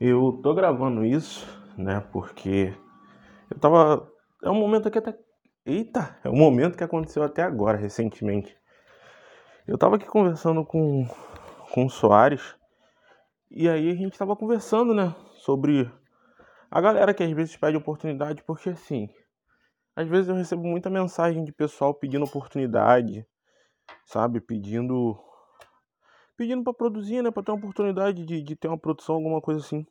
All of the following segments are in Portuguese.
Eu tô gravando isso, né, porque eu tava. É um momento que até. Eita! É um momento que aconteceu até agora, recentemente. Eu tava aqui conversando com, com o Soares, e aí a gente tava conversando, né, sobre a galera que às vezes pede oportunidade, porque assim, às vezes eu recebo muita mensagem de pessoal pedindo oportunidade, sabe, pedindo pedindo para produzir, né? Para ter uma oportunidade de, de ter uma produção, alguma coisa assim.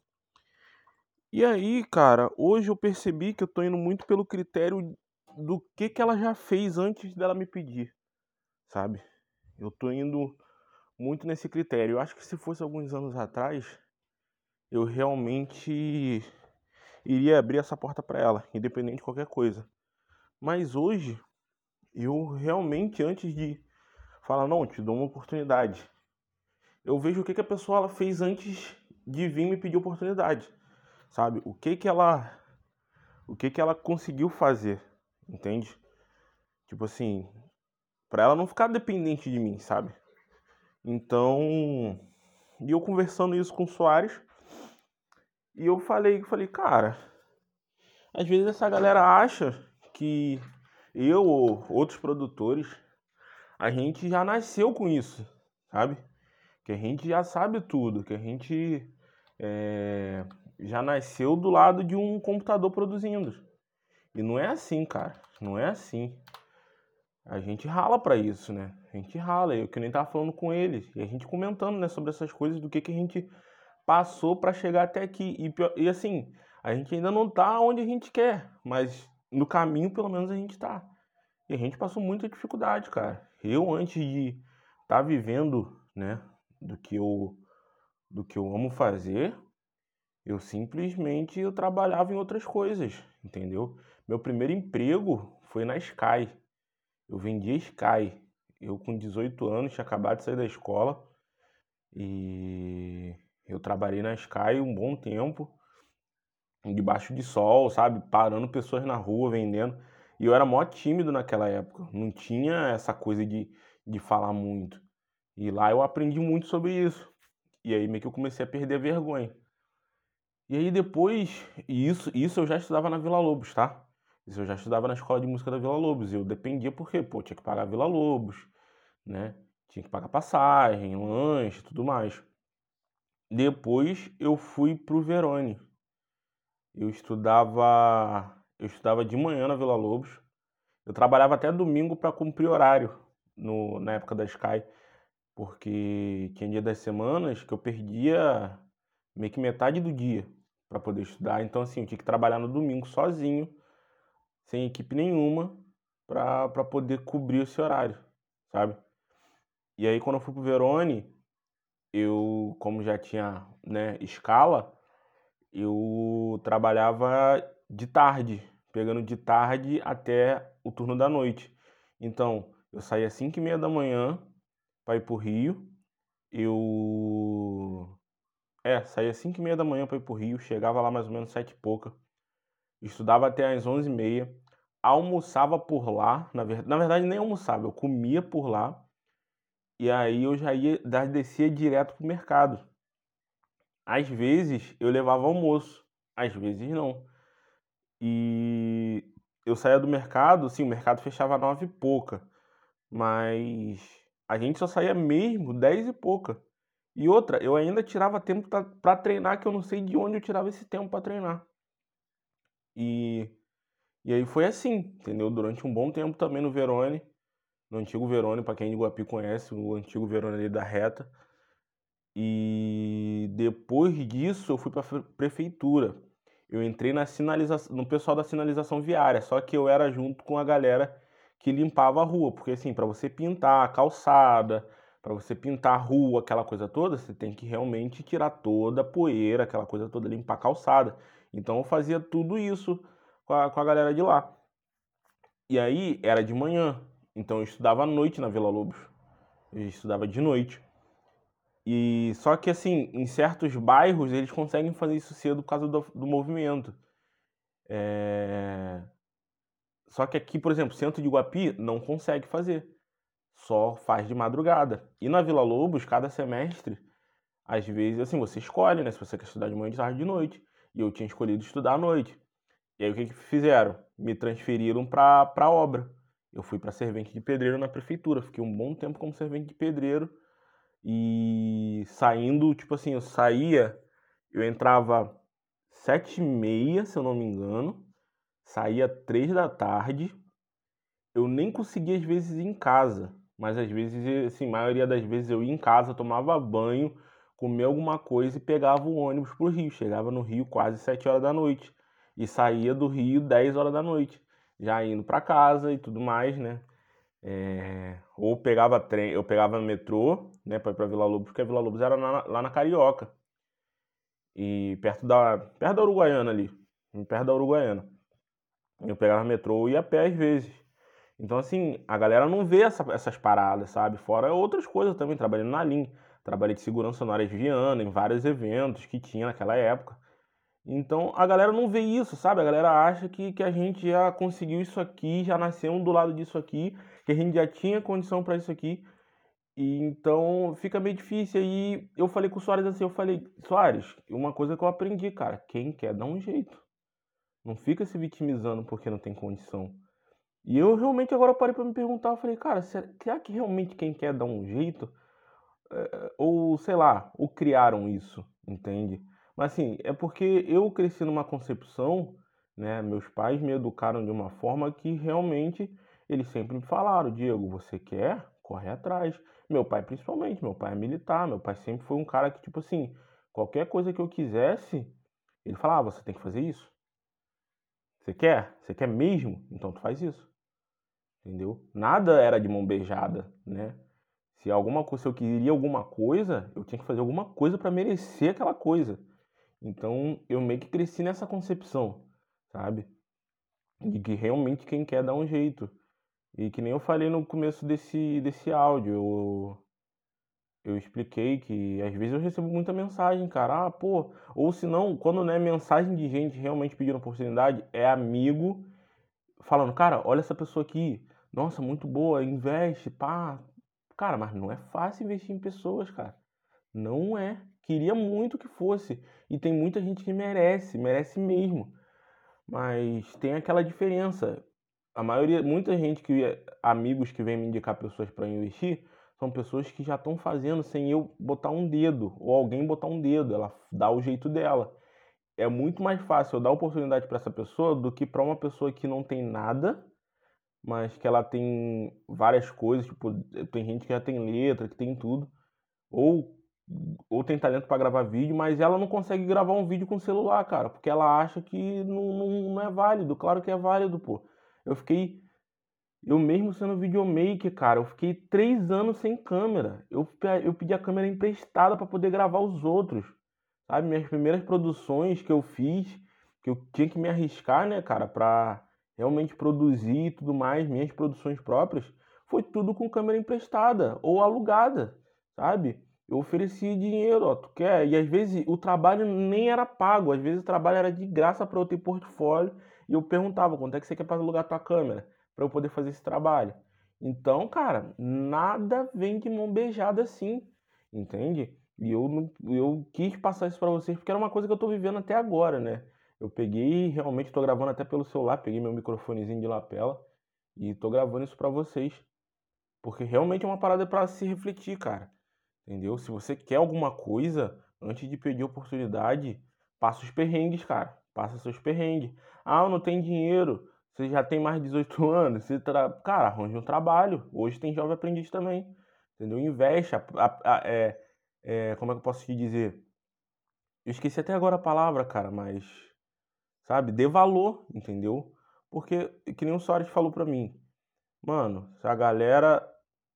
E aí, cara, hoje eu percebi que eu tô indo muito pelo critério do que que ela já fez antes dela me pedir, sabe? Eu tô indo muito nesse critério. Eu acho que se fosse alguns anos atrás, eu realmente iria abrir essa porta para ela, independente de qualquer coisa. Mas hoje, eu realmente, antes de falar, não, te dou uma oportunidade, eu vejo o que, que a pessoa ela fez antes de vir me pedir oportunidade, sabe? O que que ela o que que ela conseguiu fazer, entende? Tipo assim, para ela não ficar dependente de mim, sabe? Então, e eu conversando isso com o Soares, e eu falei, falei, cara, às vezes essa galera acha que eu ou outros produtores, a gente já nasceu com isso, sabe? Que a gente já sabe tudo, que a gente é, já nasceu do lado de um computador produzindo. E não é assim, cara. Não é assim. A gente rala para isso, né? A gente rala. Eu que nem tava falando com eles. E a gente comentando, né, sobre essas coisas, do que, que a gente passou para chegar até aqui. E, e assim, a gente ainda não tá onde a gente quer. Mas no caminho, pelo menos, a gente tá. E a gente passou muita dificuldade, cara. Eu, antes de estar tá vivendo, né, do que eu do que eu amo fazer, eu simplesmente eu trabalhava em outras coisas, entendeu? Meu primeiro emprego foi na Sky. Eu vendia Sky. Eu com 18 anos tinha acabado de sair da escola e eu trabalhei na Sky um bom tempo, debaixo de sol, sabe, parando pessoas na rua vendendo. E eu era mó tímido naquela época, não tinha essa coisa de, de falar muito. E lá eu aprendi muito sobre isso. E aí meio que eu comecei a perder a vergonha. E aí depois, isso, isso eu já estudava na Vila Lobos, tá? Isso eu já estudava na escola de música da Vila Lobos. Eu dependia porque, pô, tinha que pagar a Vila Lobos, né? Tinha que pagar passagem, lanche, tudo mais. Depois eu fui pro Verone. Eu estudava, eu estudava de manhã na Vila Lobos. Eu trabalhava até domingo para cumprir horário no, na época da Sky porque tinha dia das semanas que eu perdia meio que metade do dia para poder estudar. Então, assim, eu tinha que trabalhar no domingo sozinho, sem equipe nenhuma, para poder cobrir esse horário, sabe? E aí, quando eu fui pro Verone, eu, como já tinha né, escala, eu trabalhava de tarde, pegando de tarde até o turno da noite. Então, eu saía às 5 e meia da manhã, para ir pro Rio. Eu. É, saía às 5 e meia da manhã para ir pro Rio, chegava lá mais ou menos sete e pouca. Estudava até às 11 e meia. Almoçava por lá, na verdade, na verdade nem almoçava, eu comia por lá. E aí eu já ia, descia direto pro mercado. Às vezes eu levava almoço, às vezes não. E eu saía do mercado, sim, o mercado fechava nove e pouca. Mas a gente só saía mesmo 10 e pouca. E outra, eu ainda tirava tempo para treinar, que eu não sei de onde eu tirava esse tempo para treinar. E, e aí foi assim, entendeu? Durante um bom tempo também no Verone, no antigo Verone, para quem de Guapi conhece, o antigo Verone ali da reta. E depois disso eu fui para prefeitura. Eu entrei na sinalização, no pessoal da sinalização viária, só que eu era junto com a galera que limpava a rua, porque assim, para você pintar a calçada, para você pintar a rua, aquela coisa toda, você tem que realmente tirar toda a poeira, aquela coisa toda, limpar a calçada. Então eu fazia tudo isso com a, com a galera de lá. E aí era de manhã, então eu estudava à noite na Vila Lobos. Eu estudava de noite. E só que assim, em certos bairros eles conseguem fazer isso cedo por causa do, do movimento. É... Só que aqui, por exemplo, centro de Guapi não consegue fazer. Só faz de madrugada. E na Vila Lobos, cada semestre, às vezes, assim, você escolhe, né? Se você quer estudar de manhã, de tarde, de noite. E eu tinha escolhido estudar à noite. E aí o que, que fizeram? Me transferiram para a obra. Eu fui para servente de pedreiro na prefeitura. Fiquei um bom tempo como servente de pedreiro. E saindo, tipo assim, eu saía, eu entrava sete e meia, se eu não me engano. Saía três da tarde. Eu nem conseguia, às vezes, ir em casa. Mas às vezes, assim, a maioria das vezes eu ia em casa, tomava banho, comia alguma coisa e pegava o ônibus pro Rio. Chegava no Rio quase sete horas da noite. E saía do Rio dez horas da noite. Já indo para casa e tudo mais, né? É... Ou pegava trem, eu pegava metrô, né, para ir pra Vila Lobos, porque a Vila Lobos era na, lá na Carioca. E perto da, perto da Uruguaiana ali, perto da Uruguaiana. Eu pegava metrô e ia a pé às vezes. Então, assim, a galera não vê essa, essas paradas, sabe? Fora outras coisas também, trabalhando na linha. Trabalhei de segurança no Áreas Viana, em vários eventos que tinha naquela época. Então, a galera não vê isso, sabe? A galera acha que, que a gente já conseguiu isso aqui, já nasceu do lado disso aqui, que a gente já tinha condição para isso aqui. E então fica meio difícil. Aí eu falei com o Soares assim, eu falei, Soares, uma coisa que eu aprendi, cara, quem quer dá um jeito. Não fica se vitimizando porque não tem condição. E eu realmente agora parei para me perguntar, eu falei, cara, será que realmente quem quer dar um jeito? É, ou, sei lá, ou criaram isso, entende? Mas assim, é porque eu cresci numa concepção, né? Meus pais me educaram de uma forma que realmente eles sempre me falaram, Diego, você quer? Corre atrás. Meu pai principalmente, meu pai é militar, meu pai sempre foi um cara que, tipo assim, qualquer coisa que eu quisesse, ele falava, você tem que fazer isso. Você quer? Você quer mesmo? Então tu faz isso entendeu? Nada era de mão beijada, né? Se alguma se eu queria alguma coisa, eu tinha que fazer alguma coisa para merecer aquela coisa. Então, eu meio que cresci nessa concepção, sabe? De que realmente quem quer dá um jeito. E que nem eu falei no começo desse, desse áudio, eu, eu expliquei que às vezes eu recebo muita mensagem, cara, ah, pô, ou se não, quando não é mensagem de gente realmente pedindo oportunidade, é amigo falando, cara, olha essa pessoa aqui, nossa, muito boa, investe, pá. Cara, mas não é fácil investir em pessoas, cara. Não é. Queria muito que fosse. E tem muita gente que merece, merece mesmo. Mas tem aquela diferença. A maioria, muita gente que amigos que vêm me indicar pessoas para investir, são pessoas que já estão fazendo sem eu botar um dedo ou alguém botar um dedo, ela dá o jeito dela. É muito mais fácil eu dar oportunidade para essa pessoa do que para uma pessoa que não tem nada mas que ela tem várias coisas, tipo, tem gente que já tem letra, que tem tudo, ou ou tem talento para gravar vídeo, mas ela não consegue gravar um vídeo com celular, cara, porque ela acha que não, não, não é válido. Claro que é válido, pô. Eu fiquei, eu mesmo sendo videomaker, cara, eu fiquei três anos sem câmera. Eu, eu pedi a câmera emprestada para poder gravar os outros, sabe? Minhas primeiras produções que eu fiz, que eu tinha que me arriscar, né, cara, pra realmente produzir e tudo mais, minhas produções próprias, foi tudo com câmera emprestada ou alugada, sabe? Eu oferecia dinheiro, ó, tu quer? E às vezes o trabalho nem era pago, às vezes o trabalho era de graça para eu ter portfólio e eu perguntava quanto é que você quer para alugar tua câmera para eu poder fazer esse trabalho. Então, cara, nada vem de mão beijada assim, entende? E eu, eu quis passar isso para vocês porque era uma coisa que eu tô vivendo até agora, né? Eu peguei, realmente estou gravando até pelo celular, peguei meu microfonezinho de lapela e estou gravando isso para vocês. Porque realmente é uma parada para se refletir, cara. Entendeu? Se você quer alguma coisa, antes de pedir oportunidade, passa os perrengues, cara. Passa seus perrengues. Ah, não tem dinheiro. Você já tem mais de 18 anos. Você tra... Cara, arranje um trabalho. Hoje tem jovem aprendiz também. Entendeu? Investe. A, a, a, é, é, como é que eu posso te dizer? Eu esqueci até agora a palavra, cara, mas sabe? Dê valor, entendeu? Porque, que nem o Soares falou pra mim, mano, se a galera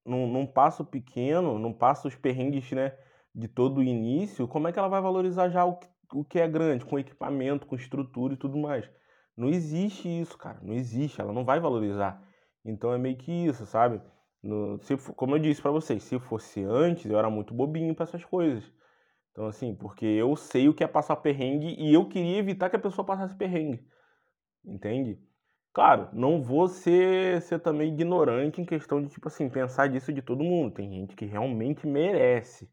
não, não passa o pequeno, não passa os perrengues, né, de todo o início, como é que ela vai valorizar já o que, o que é grande, com equipamento, com estrutura e tudo mais? Não existe isso, cara, não existe, ela não vai valorizar. Então é meio que isso, sabe? No, se, como eu disse para vocês, se fosse antes, eu era muito bobinho para essas coisas. Então, assim, porque eu sei o que é passar perrengue e eu queria evitar que a pessoa passasse perrengue. Entende? Claro, não vou ser, ser também ignorante em questão de, tipo assim, pensar disso de todo mundo. Tem gente que realmente merece,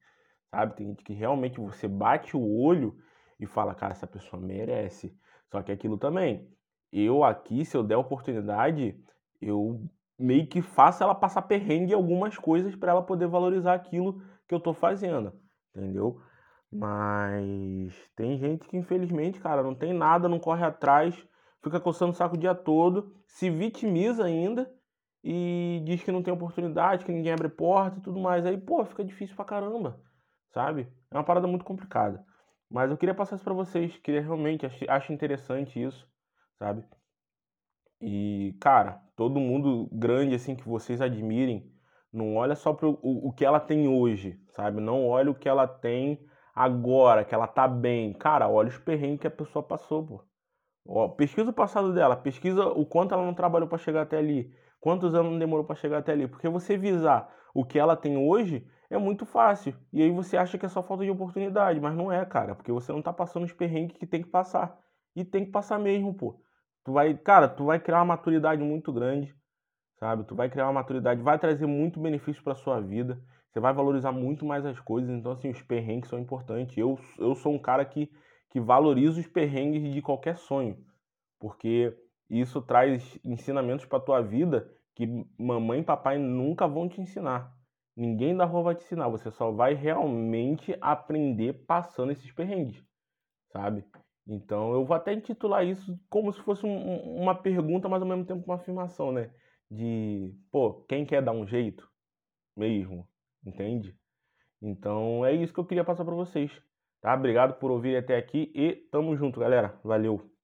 sabe? Tem gente que realmente você bate o olho e fala, cara, essa pessoa merece. Só que aquilo também, eu aqui, se eu der oportunidade, eu meio que faço ela passar perrengue em algumas coisas para ela poder valorizar aquilo que eu tô fazendo, entendeu? Mas tem gente que infelizmente, cara, não tem nada, não corre atrás, fica coçando o saco o dia todo, se vitimiza ainda e diz que não tem oportunidade, que ninguém abre porta e tudo mais. Aí, pô, fica difícil pra caramba, sabe? É uma parada muito complicada. Mas eu queria passar isso pra vocês, queria realmente, acho, interessante isso, sabe? E, cara, todo mundo grande assim que vocês admirem, não olha só o, o que ela tem hoje, sabe? Não olha o que ela tem agora, que ela tá bem. Cara, olha os perrengues que a pessoa passou, pô. Ó, pesquisa o passado dela, pesquisa o quanto ela não trabalhou para chegar até ali, quantos anos demorou para chegar até ali. Porque você visar o que ela tem hoje é muito fácil. E aí você acha que é só falta de oportunidade, mas não é, cara, porque você não tá passando os perrengues que tem que passar. E tem que passar mesmo, pô. Tu vai, cara, tu vai criar uma maturidade muito grande, sabe? Tu vai criar uma maturidade, vai trazer muito benefício para sua vida. Você vai valorizar muito mais as coisas. Então, assim, os perrengues são importantes. Eu, eu sou um cara que, que valoriza os perrengues de qualquer sonho, porque isso traz ensinamentos para tua vida que mamãe e papai nunca vão te ensinar. Ninguém da rua vai te ensinar. Você só vai realmente aprender passando esses perrengues, sabe? Então eu vou até intitular isso como se fosse um, uma pergunta, mas ao mesmo tempo uma afirmação, né? De, pô, quem quer dar um jeito? Mesmo, entende? Então é isso que eu queria passar para vocês, tá? Obrigado por ouvir até aqui e tamo junto, galera. Valeu!